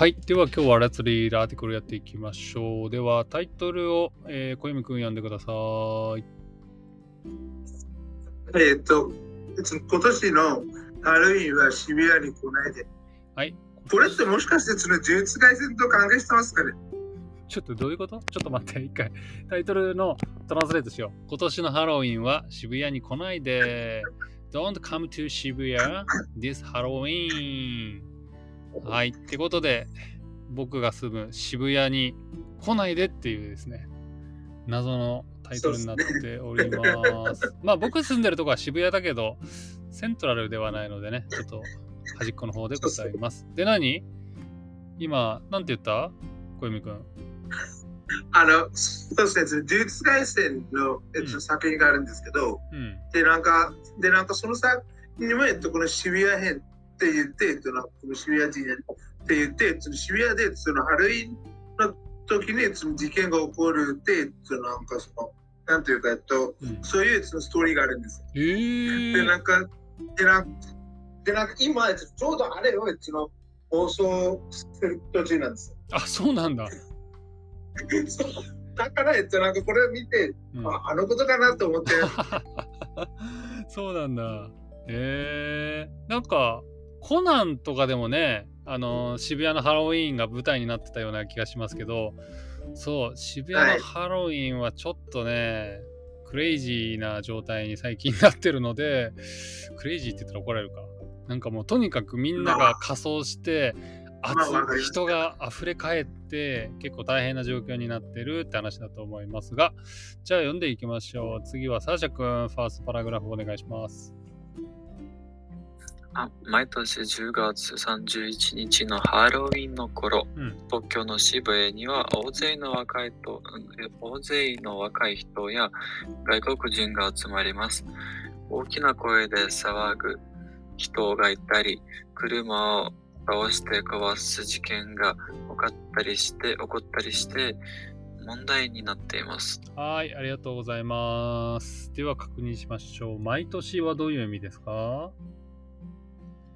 はい。では今日はラツリーラーティクルやっていきましょう。ではタイトルを、えー、小泉くん読んでください。えっと、今年のハロウィンは渋谷に来ないで。はい。これってもしかしてその呪術廻戦と関係してますかね？ちょっとどういうこと？ちょっと待って、一回。タイトルのトランスレートしよう。今年のハロウィンは渋谷に来ないで。Don't come to 渋谷 this Halloween. はい。ってことで、僕が住む渋谷に来ないでっていうですね、謎のタイトルになっております。まあ僕住んでるとこは渋谷だけど、セントラルではないのでね、ちょっと端っこの方でございます。で、何？今、なんて言った？小泉くん。あの、そうですね、呪術廻戦の、えっと、うん作品があるんですけど、うん。で、なんか、で、なんかその作品にも、えっと、この渋谷編って言って、えっと、なんかこの渋谷人って言って、その渋谷でそのハロウィンの時にその事件が起こるって、えっと、なんかその、なんていうか、えっと、うん、そういうそのストーリーがあるんですよ。えー、で、なんか、で、なんか、でなんか今、えっとちょうどあれを、えっと、の放送する途中なんですよ。あ、そうなんだ。そうだから、えっと、なんかこれを見て、うん、ああのことかなと思って、そうなんだ。へえー。なんか、コナンとかでもね、あの渋谷のハロウィーンが舞台になってたような気がしますけど、そう、渋谷のハロウィーンはちょっとね、クレイジーな状態に最近なってるので、クレイジーって言ったら怒られるか。なんかもうとにかくみんなが仮装して、人が溢れ返って結構大変な状況になってるって話だと思いますが、じゃあ読んでいきましょう。次はサーシャ君、ファーストパラグラフお願いします。あ毎年10月31日のハロウィンの頃、うん東京の渋谷には大勢の若いとうん大勢の若い人や外国人が集まります。大きな声で騒ぐ人がいたり、車を倒して壊す事件が起こったりして、起こったりして問題になっています。はい、ありがとうございます。では確認しましょう。毎年はどういう意味ですか？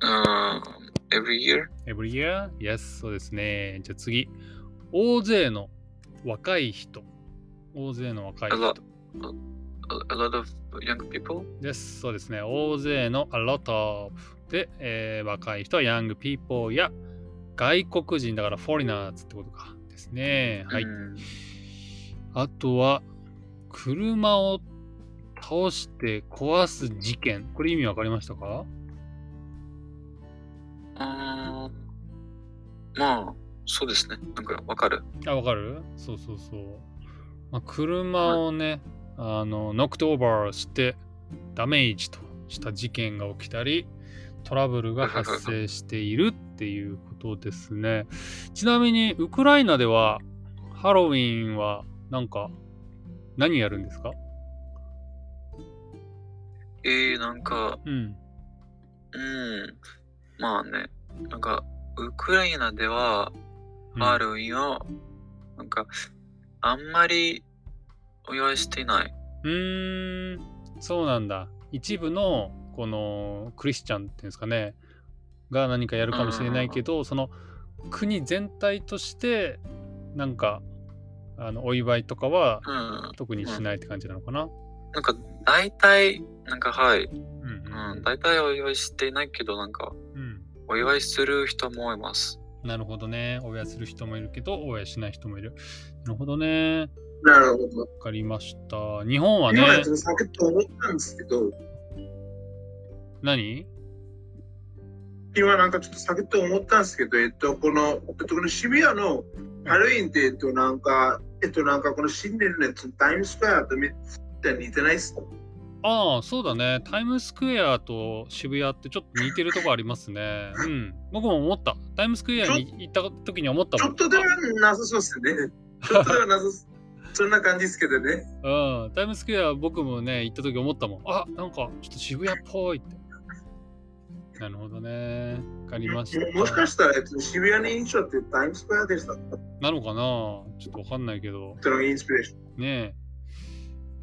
うん every year? ?Every year? Yes, そうですね。じゃあ次。大勢の若い人。大勢の若い A lot. 人。A, a lot of young people? です。そうですね。大勢の a lot of で、えー若い人は young people や外国人だから foreigners ってことか。ですね。はい。うんあとは、車を倒して壊す事件。これ意味わかりましたか？まあ、そうですね。なんかわかる。あ、わかる？そうそうそう。まあ、車をね、あの、ノックトオーバーしてダメージとした事件が起きたり、トラブルが発生しているっていうことですね。ちなみに、ウクライナではハロウィンはなんか何やるんですか？えー、なんか、うん。うん。まあね、なんか、ウクライナでは、うんハロウィンを、なんか、あんまりお祝いしていない。うーん、そうなんだ。一部のこのクリスチャンっていうんですかね、が何かやるかもしれないけど、その国全体として、なんか、あのお祝いとかはうん。特にしないって感じなのかな。なんか、大体、なんか、はい。うんうん。大体お祝いしていないけど、なんか、うん。うんお祝いする人もいます。なるほどね。お祝いする人もいるけど、お祝いしない人もいる。なるほどね。なるほど。わかりました。日本はね今、、ちょっと思ったんですけど、何？今なんかちょっとさっき思ったんですけど、えっと、この、えっと、この渋谷のハロウィンって、えっと、なんか、えっと、なんかこの新年のやつタイムスクエアとめっちゃ似てないっすか？ああ、そうだね。タイムスクエアと渋谷ってちょっと似てるとこありますね。うん。僕も思った。タイムスクエアに行った時に思ったもん。ちょっとではなさそうっすね。ちょっとではなさそう。そんな感じですけどね。うん。タイムスクエア僕もね、行った時思ったもん。あ、なんかちょっと渋谷っぽいって。なるほどね。わかりました。もしかしたら、えっと、渋谷の印象ってタイムスクエアでしたか？なのかな？ちょっとわかんないけど。そのインスピレーション。ね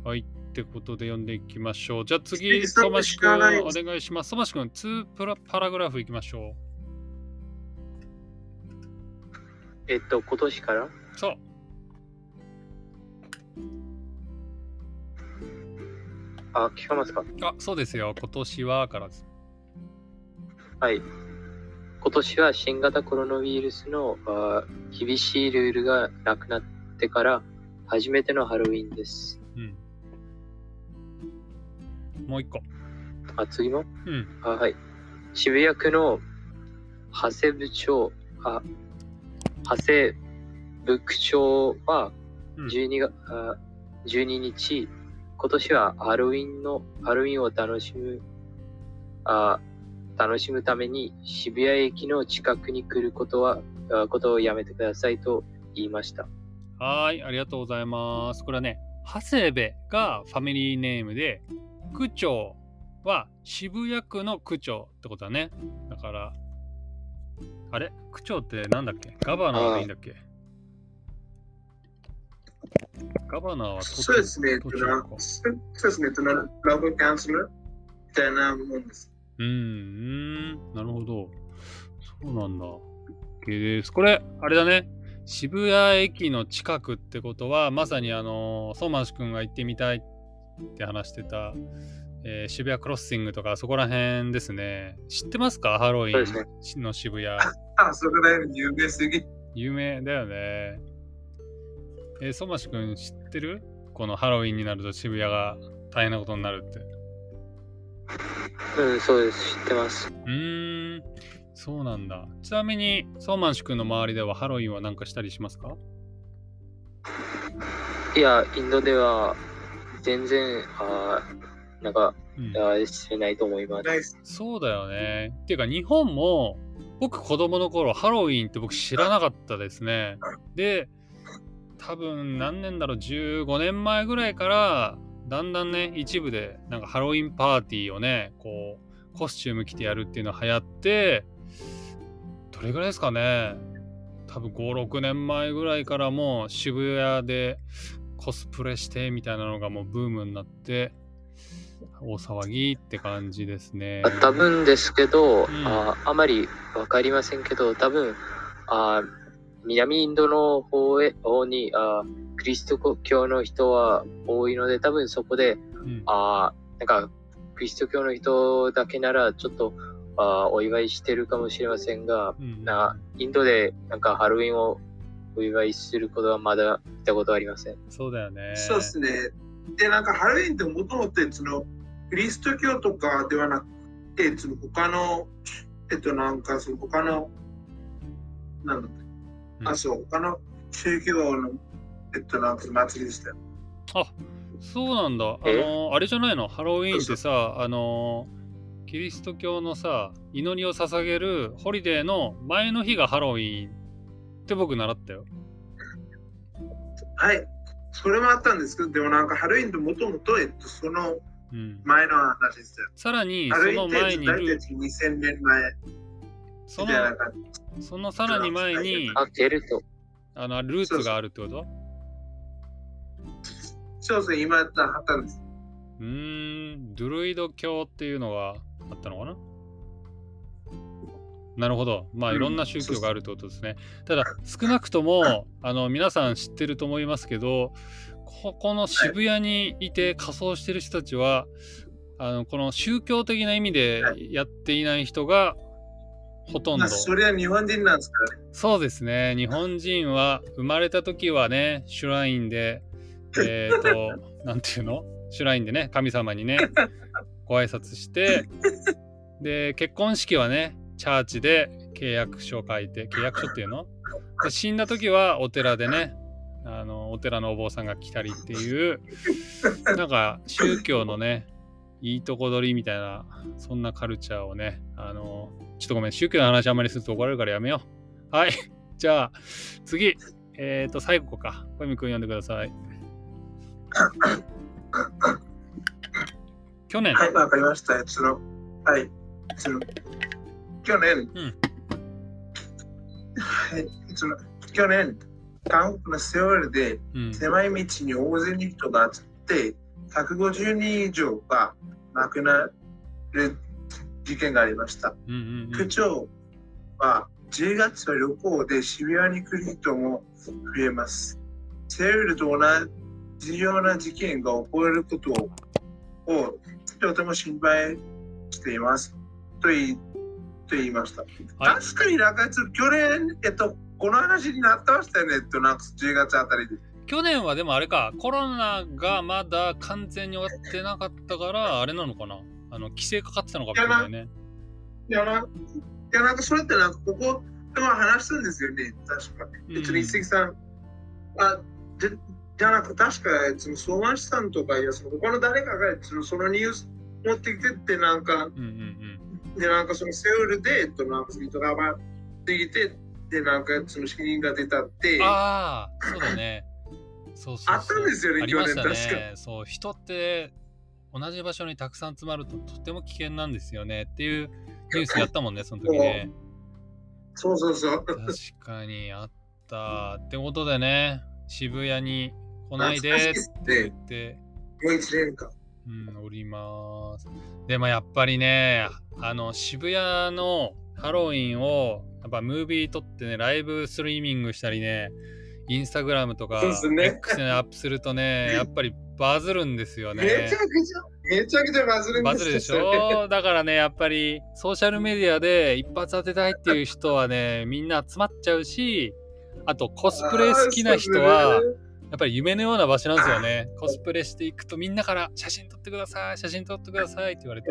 え。はい。ってことで読んでいきましょう。じゃあ好次、ソマシ君お願いします。ソマシ君、2プラパラグラフいきましょえっと、今年から？そう。あ、聞こえますか？あ、そうですよ。今年はからです。はい。今年は新型コロナウイルスのあ厳しいルールがなくなってから初めてのハロウィンです。うん。もう一個。あ、次も？うん。あはい。渋谷区の長谷部長、あ、長谷部区長はうん12月、あ12日、今年はハロウィンの、ハロウィンを楽しむ、あ楽しむために渋谷駅の近くに来ることは、あことをやめてくださいと言いました。はーい、ありがとうございます。これはね、長谷部がファミリーネームで、区長は渋谷区の区長ってことだね。だから、あれ？区長ってなんだっけ？ガバナーでいいんだっけ？ガバナーは都そうですね。そうですね。ラブカウンセラーみたいなもんです。うーん、なるほど。そうなんだ。OK です。これ、あれだね。渋谷駅の近くってことは、まさにあの、ソーマンシ君が行ってみたいって話してた、えー渋谷クロッシングとかそこら辺ですね。知ってますか？ハロウィンの渋谷。あ、そこら辺有名すぎ。有名だよね。えー、ソーマンシ君知ってる？このハロウィンになると渋谷が大変なことになるって。うん、そうです。知ってます。うーん、そうなんだ。ちなみに、ソーマンシュ君の周りではハロウィンは何かしたりしますか？いや、インドでは全然、あなんか、うん、あしてないと思います。そうだよね。っていうか、日本も、僕子供の頃、ハロウィンって僕知らなかったですね。で、多分何年だろう、15年前ぐらいから、だんだんね、一部で、なんかハロウィンパーティーをね、こう、コスチューム着てやるっていうのが流行って、どれぐらいですかね。多分5、6年前ぐらいからもう渋谷でコスプレしてみたいなのがもうブームになって、大騒ぎって感じですね。あ多分ですけど、ん。ああまりわかりませんけど、多分あ南インドの方へ方にあキリスト教の人は多いので、多分そこで、うん。あなんかキリスト教の人だけならちょっとあお祝いしてるかもしれませんが、うん。なインドでなんかハロウィンをお祝いすることはまだ見たことありません。そうだよね。そうですね。で、なんかハロウィンってもともとそのキリスト教とかではなくて、その他の、えっとなんかその他の、なんだっけ、うんあ、そう、他の宗教の、えっとなんか祭りでしたよ。あそうなんだ。あえの、あれじゃないの？ハロウィーンってさ、あの、キリスト教のさ、祈りを捧げるホリデーの前の日がハロウィーンって僕習ったよ。はい。それもあったんですけど、でもなんかハロウィンってもともと、えっと、そのうん。前の話でしたよ。さらに、ハその前にル大体2000年前その。そのさらに前に、あ、ケルト。あの、ルーツがあるってこと？そうそう、今あったんです。うーん、ドゥルイド教っていうのがあったのかな？なるほど。まあ、うんいろんな宗教があるってことですね。ただ、少なくとも、あの、皆さん知ってると思いますけど、ここの渋谷にいて仮装してる人たちは、あの、この宗教的な意味でやっていない人がほとんどまあ、。それは日本人なんですからね。そうですね。日本人は生まれた時はね、シュラインで、えっ、と、なんていうの？シュラインでね、神様にね、ご挨拶して、で、結婚式はね、チャーチで契約書を書いて、契約書っていうの？で死んだ時はお寺でね、あの、お寺のお坊さんが来たりっていう、なんか宗教のね、いいとこ取りみたいな、そんなカルチャーをね、あの、ちょっとごめん、宗教の話あんまりすると怒られるからやめよう。はい。じゃあ、次。えっ、と、最後か。小泉くん読んでください。去年。はい、わかりました。その、はい。その、去年、うん去年、韓国のセオルでうん。狭い道に大勢の人が集って、150人以上が亡くなる事件がありました。区長は10月は旅行で渋谷に来る人も増えます。セウールと同じような事件が起こることをとても心配しています。と言いと言いました。はい確かになんか去年、えっと、この話になってましたよね、えっと、なんか10月あたりで。去年はでもあれか、コロナがまだ完全に終わってなかったから、あれなのかな？あの、規制かかってたのかもしれないね。いや、なんか、いやなんかそれってなんかここでも話したんですよね、確か。うんえっと、一石さん、あ、じゃじゃなく確か、その相馬市さんとか、いや、その他の誰かがそのそのニュース持ってきてって、なんか、うんうんで、なんかそのセウールで、えっと、なんか人が回ってきて、で、なんかその死人が出たってうん。、ああ、そうだね。そうそうそうあったんですよね去年確ね。そう、人って同じ場所にたくさん集まるととても危険なんですよねっていうニュースやったもんね、その時ね。そうそうそう。確かにあった。ってことでね、渋谷に来ないでって言って、もう一年間。うん、おります。でもやっぱりね、あの渋谷のハロウィンをやっぱムービー撮ってね、ライブストリーミングしたりね、インスタグラムとか X にアップするとね、やっぱりバズるんですよめちゃくねち。ゃ、めちゃくちゃバズるんですバズるでしょ？だからね、やっぱりソーシャルメディアで一発当てたいっていう人はね、みんな集まっちゃうし、あとコスプレ好きな人は、やっぱり夢のような場所なんですよね。コスプレしていくとみんなから写真撮ってください、写真撮ってくださいって言われて。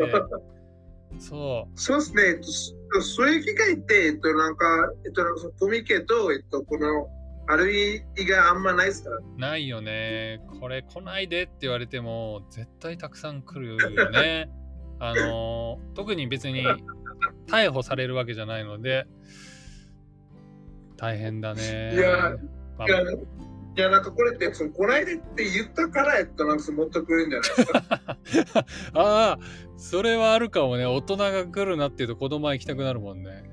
そそうですね、えっと、そそういう機会って、えっと、なんか、えっと、なんかそのコミケと、えっと、この、ある意以外あんまないですか？ら。う、ないよね。これ来ないでって言われても、絶対たくさん来るよね。あのー特に別に逮捕されるわけじゃないので、大変だね。いやまあいや、なんかこれって、その、こないでって言ったから、えっと、なんかそのもっと来るんじゃないですか。ああ、それはあるかもね。大人が来るなっていうと子供は行きたくなるもんね。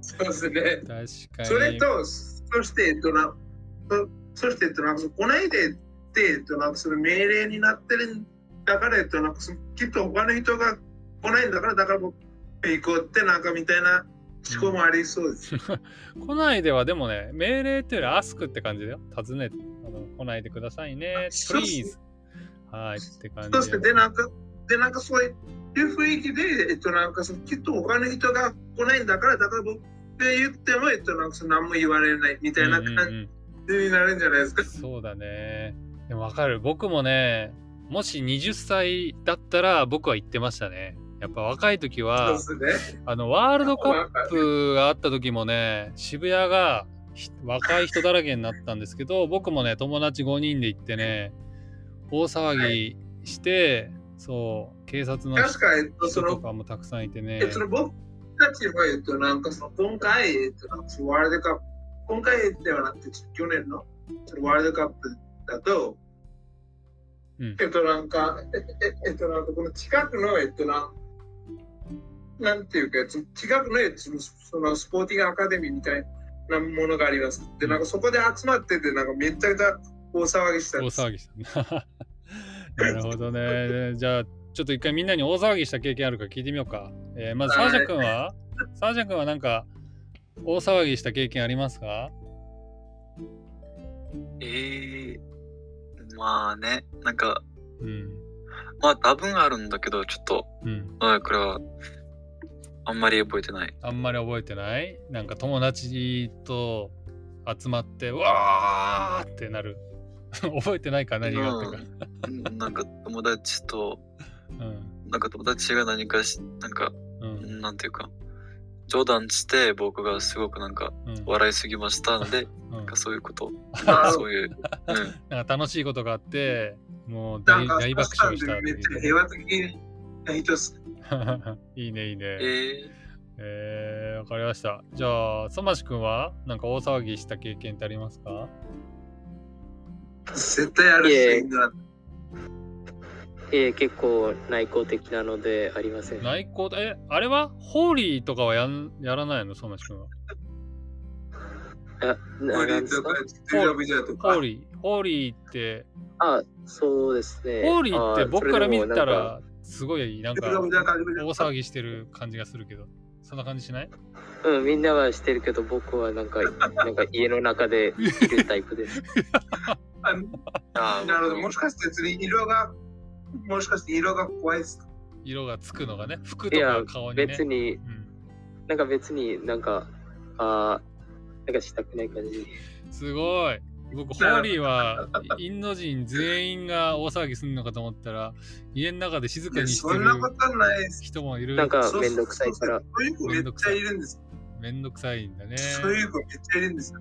そうですね。確かに。それと、そして、えっと、な、そそして、えっと、なんかその、来ないでって、えっと、なんかその命令になってるんだから、えっと、なんかその、きっと他の人が来ないんだから、だから僕、行こうって、なんかみたいな思考もありそうです。来ないではでもね、命令っていうよりアスクって感じだよ。尋ねて、あの来ないでくださいね。そうっす please。はい、って感じそして、で、なんか、で、なんかそういう雰囲気で、えっと、なんかその、きっと他の人が来ないんだから、だから僕が言っても、えっと、なんかその何も言われないみたいなうんうん感うんじになるんじゃないですか？そうだね。でもわかる。僕もね、もし20歳だったら僕は言ってましたね。やっぱ若い時はね。あの、ワールドカップがあった時もね、渋谷がひ若い人だらけになったんですけど、僕もね、友達5人で行ってね、大騒ぎして、そう、警察の人との、かもたくさんいてねえっ。と、僕たちも、えっと、なんかその、今回、えっと、ワールドカップ、今回ではなくて、去年のワールドカップだと、うんえっと、なんか、えええっと、なんかこの近くの、えっと、なんなんていうか、その近くの、えっと、そのそのスポーティングアカデミーみたいなものがあります。で、なんかそこで集まってて、なんかめちゃくちゃ大騒ぎしたん大。騒ぎした。なるほどね。じゃあ、ちょっと一回みんなに大騒ぎした経験あるか聞いてみようか。えーまず、サージャ君は？サージャ君はなんか、大騒ぎした経験ありますか？ええまあね、なんか、うん。まあ多分あるんだけど、ちょっと、うん。まあこれは、あんまり覚えてない。あんまり覚えてない？なんか友達と集まって、わーってなる。覚えてないか何があったか。うんなんか友達と、うん。なんか友達が何かし、なんか、うん。なんていうか、冗談して僕がすごくなんかうん。笑いすぎましたので、うんなんかそういうこと、あ そういう、うん、なんか楽しいことがあって、もう大爆笑しためっちゃいう平和的な人っす。いいね、いいね。えー、えー、わかりました。じゃあ、そましくんはなんか大騒ぎした経験ってありますか？絶対あるし、なえー結構内向的なのでありません。内向？え、あれは？ホーリーとかはやんやらないの？そましくんは。あ、なホーリー。ホーリー。ホーリーって、あ、そうですね。ホーリーってあ僕から見たら、すごいなんか大騒ぎしてる感じがするけど。そんな感じしない？うん、みんなはしてるけど、僕はなんか、なんか家の中でいるタイプで す。あのあなるほど。もしかして色が、もしかして色が怖いですか？色がつくのがね、服とか顔にね。別に、うんなんか別になんか、あーなんかしたくない感じ。すごい。僕、ホーリーはインド人全員が大騒ぎするのかと思ったら、家の中で静かにしてるそんなことないです。人もいる。なんかめんどくさいからそういう子めっちゃいるんです。めんどくさいんだね。そういう子めっちゃいるんですよ。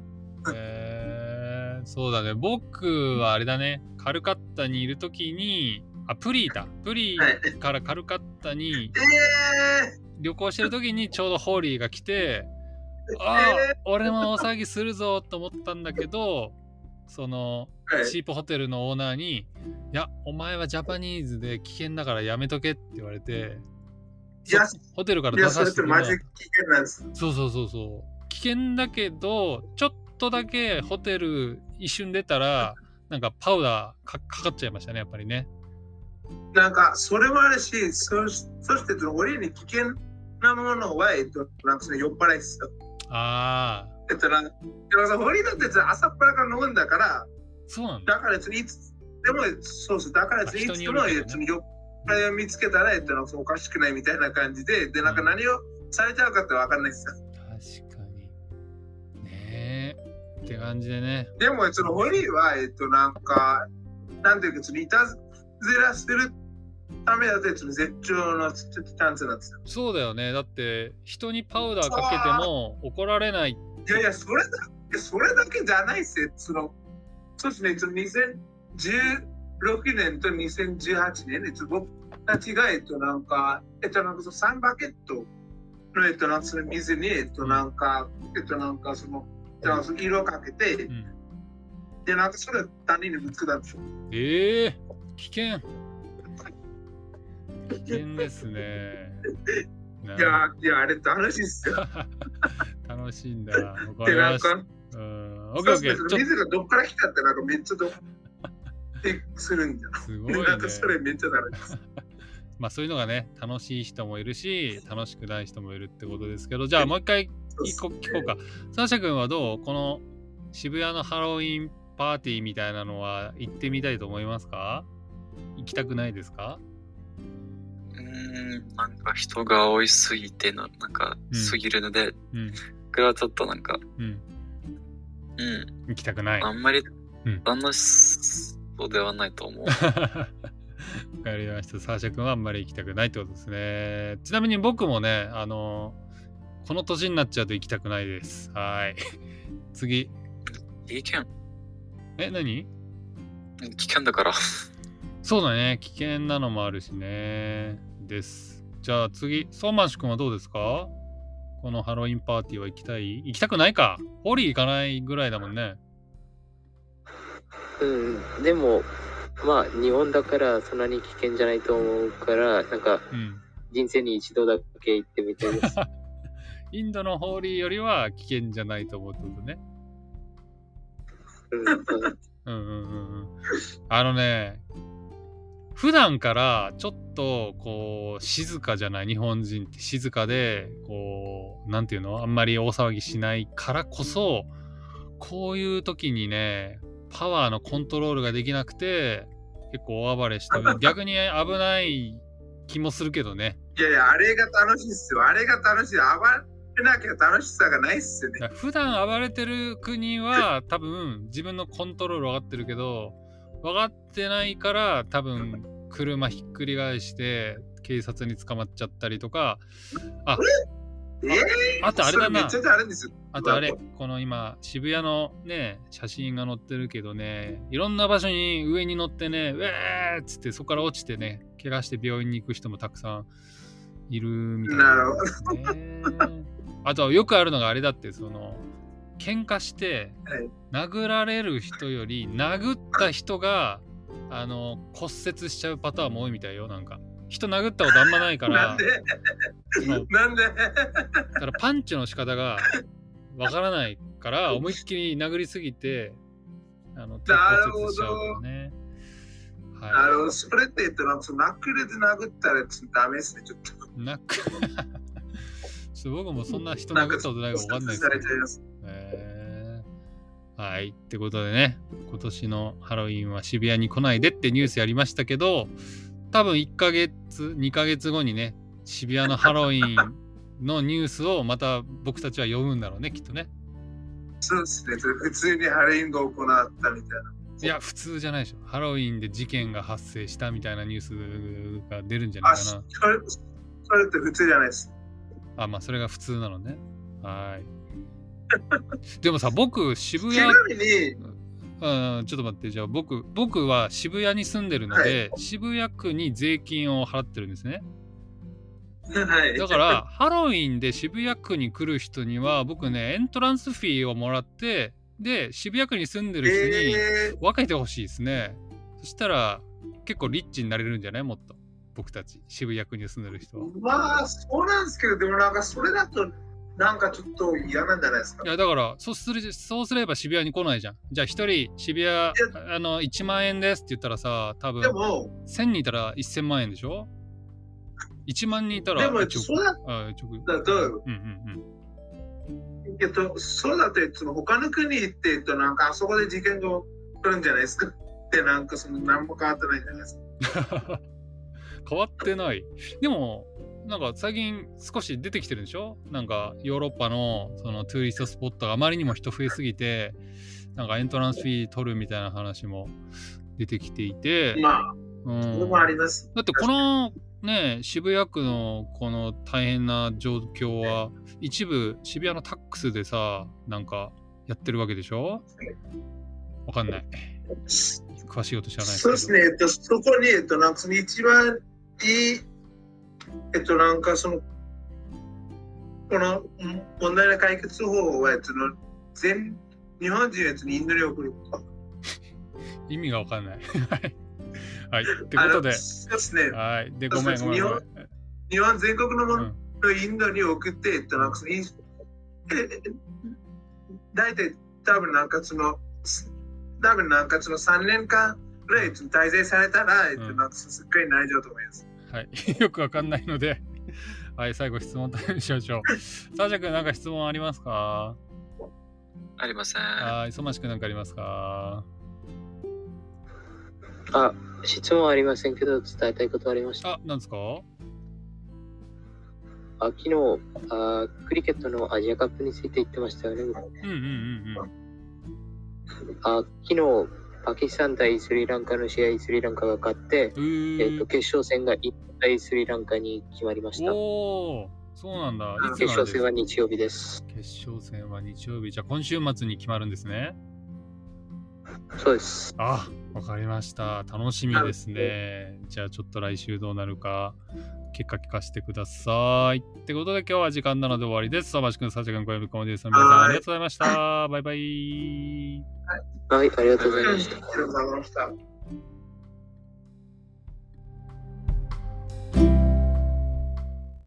えー、そうだね。僕はあれだね。カルカッタにいるときに、あ、プリーだ。プリーからカルカッタにえ旅行してるときにちょうどホーリーが来て、ああ、俺も大騒ぎするぞと思ったんだけど、その、ー、はいチープホテルのオーナーに、いや、お前はジャパニーズで危険だからやめとけって言われて、いやそホテルから出させてくれたマジで危険なんです。そうそうそうそう。危険だけど、ちょっとだけホテル一瞬出たら、なんかパウダーかかかっちゃいましたね、やっぱりね。なんか、それもあるし、そしそして、その俺に危険なものは、えっと、なんかその酔っ払いですよ。ああ、えっと、なんか、でもさ、堀だってさ朝っぱらから飲むんだから、そうなんだ。だから別にいつでも、そうそう、だから別にいつでも、ねえっと、酔っ払いを見つけたら、えっと、おかしくないみたいな感じで、で、なんか何をされちゃうかってわかんないですよ。確かに。ねえ。って感じでね。でも、その堀は、えっと、なんか、なんていうか、そのいたずらするためだと、その絶頂のチャンスなんですよ。そうだよね。だって、人にパウダーかけても怒られない。いやいや、それだけ、それだけじゃないっすよ。その、そうですね、その2016年と2018年、えっと、僕たちが、えっと、なんか、えっと、なんかその3バケットの、えっと、なんかその水に、えっと、なんか、えっと、なんかその、その色をかけて、うん、で、なんかそれ谷にぶつけたんですよ。ええ危険。危険ですね。ないや、いや、あれ楽しいっすよ。楽しいんだ。わかで、りました。うん。オッケそうですねーオッケー。水がどっから来たって、なんかめっちゃどってするんだよ。とすごいねなん。かそれめっちゃ楽しいです。まあそういうのがね、楽しい人もいるし、楽しくない人もいるってことですけど、じゃあもう一回一個聞こうか。サーシャ君はどうこの渋谷のハロウィンパーティーみたいなのは行ってみたいと思いますか？行きたくないですか？うーん、なんか人が多いすぎてな、なんかうんすぎるので、うん。僕はちょっとなんか、うん。うん、行きたくない。あんまりうん楽しそうではないと思う。わかりました。サーシャ君はあんまり行きたくないってことですね。ちなみに僕もね、あの、この年になっちゃうと行きたくないです。はい。次。危険、え、何？危険だから。そうだね。危険なのもあるしね。です。じゃあ次、ソーマンシュ君はどうですか？このハロウィンパーティーは行きたい？行きたくないか？ホーリー行かないぐらいだもんね。う んうん、でも、まあ、日本だからそんなに危険じゃないと思うから、なんかうん。人生に一度だけ行ってみたいです。インドのホーリーよりは危険じゃないと思うってことね。うんうんうんうんうんうん。あのね、普段からちょっとこう静かじゃない日本人って静かでこうなんていうのあんまり大騒ぎしないからこそこういう時にねパワーのコントロールができなくて結構大暴れしたり逆に危ない気もするけどねいやいや、あれが楽しいっすよ。あれが楽しい。暴れなきゃ楽しさがないっすよね。普段暴れてる国は多分自分のコントロール分かってるけど分かってないから多分車ひっくり返して警察に捕まっちゃったりとかあえ？ー、あとあれだな。あとあれこの今渋谷のね写真が載ってるけどねいろんな場所に上に乗ってねうえーっつってそこから落ちてね怪我して病院に行く人もたくさんいるみたいな。ね、あとよくあるのがあれだってその喧嘩してはい。殴られる人より殴った人があの骨折しちゃうパターンも多いみたいよなんか。人殴ったことあんまないからなんで？なんで？だからパンチの仕方がわからないから思いっきり殴りすぎてあの手骨折しちゃうとかね。なはるほど、それって言ったら、そのナックルで殴ったらダメですね、ちょっと。い。ナックちょっと僕もそんな人殴ったことないか分かんないですさけどれちゃいます。へーはい。ってことでね、今年のハロウィンは渋谷に来ないでってニュースやりましたけど、多分1ヶ月、2ヶ月後にね、渋谷のハロウィンのニュースをまた僕たちは読むんだろうね、きっとね。そうですね。普通にハロウィンが行ったみたいな。いや、普通じゃないでしょ。ハロウィンで事件が発生したみたいなニュースが出るんじゃないあ、かな。それそれって普通じゃないです。あ、まあ、それが普通なのね。はい。でもさ、僕、渋ち谷、うん、ちょっと待って、じゃあ僕、僕は渋谷に住んでるので、渋谷区に税金を払ってるんですね。はい。だから、ハロウィンで渋谷区に来る人には、僕ね、エントランスフィーをもらって、で、渋谷区に住んでる人にえ分けてほしいですね。そしたら、結構リッチになれるんじゃない？もっと。僕たち、渋谷区に住んでる人は。ー、まあ、そうなんですけど、でもなんかそれだと、なんかちょっと嫌なんじゃないですか？い。やだからそうするそうすれば渋谷に来ないじゃん。じゃあ一人渋谷あの1万円ですって言ったらさ多分でも、1000人いたら1000万円でしょ ?1 万人いたらでも、1億。そうだあ1億。だと、うんうんえっと、そうだと、その他の国行って、と、なんかあそこで事件が起こるんじゃないですか？で、なんかその何も変わってないじゃないですか。うん。変わってない。でもなんか最近少し出てきてるんでしょ？なんかヨーロッパのその tourist spot があまりにも人増えすぎてなんか entrance fee 取るみたいな話も出てきていて、まあ、うん。それもあります。だってこのね渋谷区のこの大変な状況は一部渋谷のタックスでさなんかやってるわけでしょ？わかんない。詳しいこと知らないそうですね、えっと、そこに、えっと、なんかその一番いい、えっと、なんかその、このん問題の解決方法は、えっと、全日本人やつにインドに送ること。意味がわかんない。はい。はい。ってことで。そうですね、はい。でごめんごめんごめん。日本全国のものうん。をインドに送って、えっと、なんかそのインえ大体多分なんかその、多分なんかその3年間ぐらい滞在されたら、えっと、うんなんかすっごい大丈夫と思います。はい、よくわかんないので、はい、最後質問タイムしましょう。サージャ君、なんか質問ありますか？ありません。はい、忙しくなんかありますか？あ、質問ありませんけど、伝えたいことありました。あ、なんですか？あ昨日あ、クリケットのアジアカップについて言ってましたよね。うんうんうんあ昨日、パキスタン対スリランカの試合、スリランカが勝って、えー、とー決勝戦が1対スリランカに決まりました。そうなんだ。決勝戦は日曜日です。決勝戦は日曜日。じゃあ今週末に決まるんですね。そうです。あ、わかりました。楽しみですね。じゃあちょっと来週どうなるか、結果聞かせてください。ってことで今日は時間なので終わりです。サバシ君、サージャ君、小籔コモディさん、皆さんありがとうございました。バイバイ。はい、ありがとうございました。ありがとうございました。